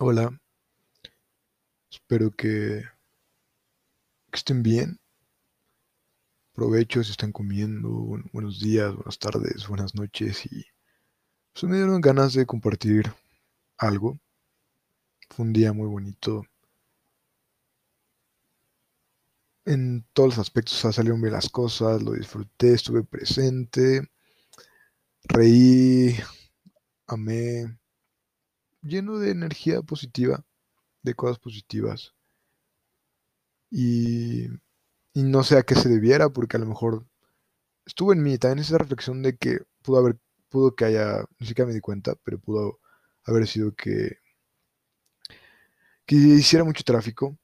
Hola, espero que, estén bien. Provecho si están comiendo. buen- Buenos días, buenas tardes, buenas noches. Y pues, me dieron ganas de compartir algo. Fue un día muy bonito en todos los aspectos. Salieron bien las cosas, lo disfruté, estuve presente, reí, amé, lleno de energía positiva, de cosas positivas. Y, no sé a qué se debiera, porque a lo mejor estuvo en mí también esa reflexión de que pudo haber, pudo que haya, ni siquiera me di cuenta, pero pudo haber sido que, que hiciera mucho tráfico,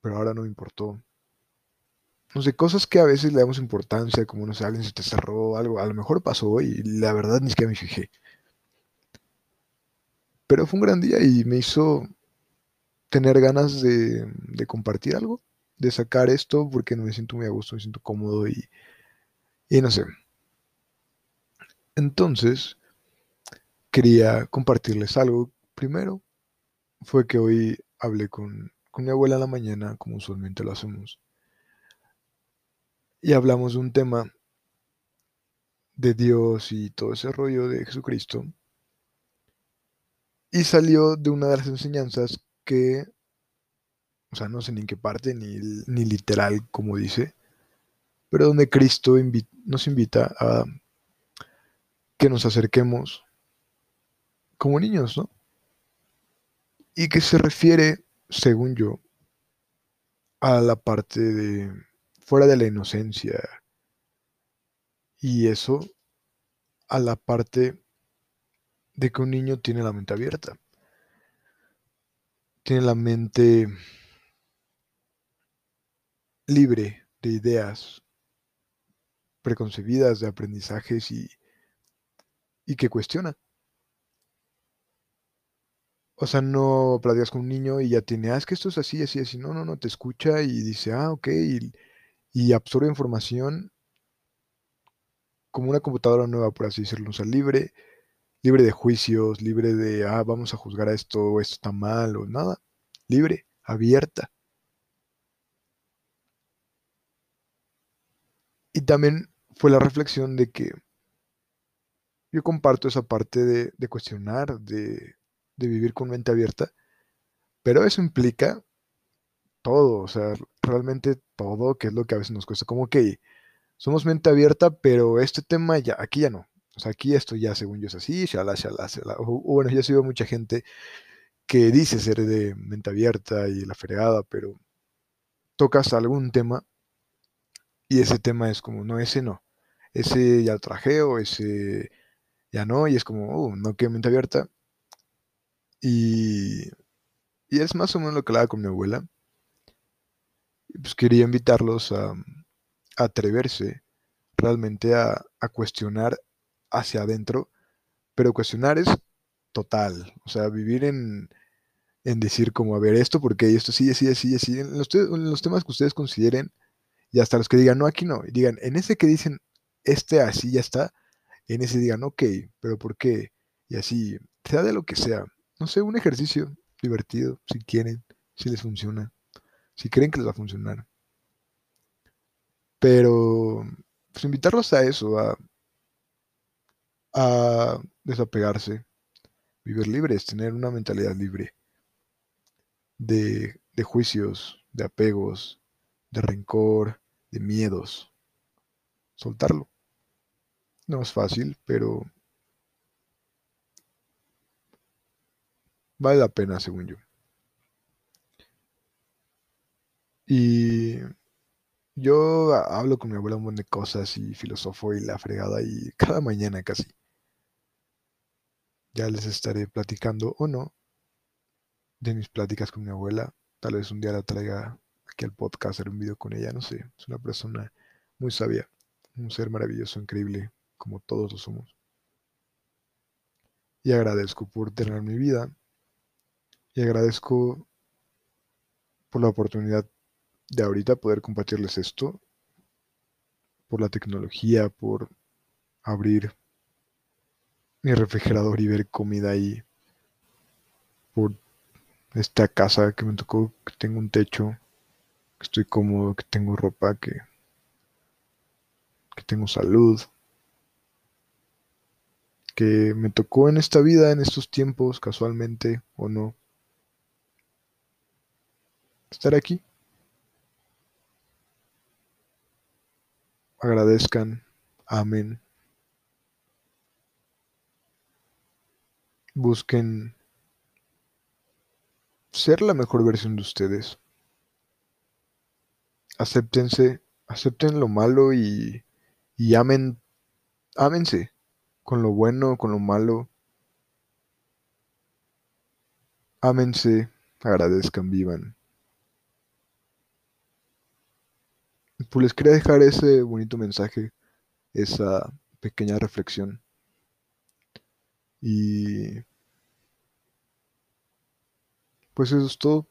pero ahora no me importó. No sé, cosas que a veces le damos importancia, como no sé, alguien se te cerró, algo, a lo mejor pasó y la verdad ni siquiera me fijé. Pero fue un gran día y me hizo tener ganas de, compartir algo, de sacar esto, porque me siento muy a gusto, me siento cómodo y, y no sé. Entonces, quería compartirles algo. Primero, fue que hoy hablé con, con mi abuela en la mañana, como usualmente lo hacemos, y hablamos de un tema de Dios y todo ese rollo de Jesucristo, y salió de una de las enseñanzas que, o sea, no sé ni en qué parte, ni, ni literal como dice, pero donde Cristo nos invita a que nos acerquemos como niños, ¿no? Y que se refiere, según yo, a la parte de fuera de la inocencia y eso a la parte de que un niño tiene la mente abierta. Tiene la mente libre de ideas preconcebidas, de aprendizajes y, y que cuestiona. O sea, no platicas con un niño y ya tiene, ah, es que esto es así, así, así. No, no, no, te escucha y dice, ah, ok, y, y absorbe información como una computadora nueva, por así decirlo, o sea, libre, libre de juicios, libre de, ah, vamos a juzgar a esto, esto está mal, o nada, libre, abierta. Y también fue la reflexión de que yo comparto esa parte de, de cuestionar, de, de vivir con mente abierta, pero eso implica todo, o sea, realmente todo, que es lo que a veces nos cuesta, como que somos mente abierta, pero este tema ya, aquí ya no. O sea, aquí esto ya según yo es así, shala, shala, shala. O, o bueno, yo he sido mucha gente que dice ser de mente abierta y la fregada, pero tocas algún tema y ese tema es como, no, ese no. Ese ya lo traje o ese ya no, y es como, uh, no que mente abierta. Y, y es más o menos lo que hablaba con mi abuela. Pues quería invitarlos a, a atreverse realmente a, a cuestionar hacia adentro, pero cuestionar es total, o sea, vivir en, en decir como, a ver, esto porque esto sí, así, así, así, en los, temas que ustedes consideren, y hasta los que digan, no, aquí no, digan, en ese que dicen, este así ya está, en ese digan, ok, pero ¿por qué? Y así, sea de lo que sea, no sé, un ejercicio divertido, si quieren, si les funciona, si creen que les va a funcionar, pero pues invitarlos a eso, a, a desapegarse, vivir libres, tener una mentalidad libre de, de juicios, de apegos, de rencor, de miedos, soltarlo. No es fácil, pero vale la pena, según yo. Y yo ha- hablo con mi abuela un montón de cosas y filosofo y la fregada y cada mañana casi. Ya les estaré platicando o no de mis pláticas con mi abuela. Tal vez un día la traiga aquí al podcast, hacer un video con ella, no sé. Es una persona muy sabia, un ser maravilloso, increíble, como todos lo somos. Y agradezco por tener mi vida y agradezco por la oportunidad de ahorita poder compartirles esto, por la tecnología, por abrir mi refrigerador y ver comida ahí, por esta casa que me tocó, que tengo un techo, que estoy cómodo, que tengo ropa, que, que tengo salud, que me tocó en esta vida, en estos tiempos, casualmente o no, estar aquí. Agradezcan, amen, busquen ser la mejor versión de ustedes. Acéptense, acepten lo malo y, y amen, ámense con lo bueno, con lo malo. Ámense, agradezcan, vivan. Pues les quería dejar ese bonito mensaje, esa pequeña reflexión. Y pues eso es todo.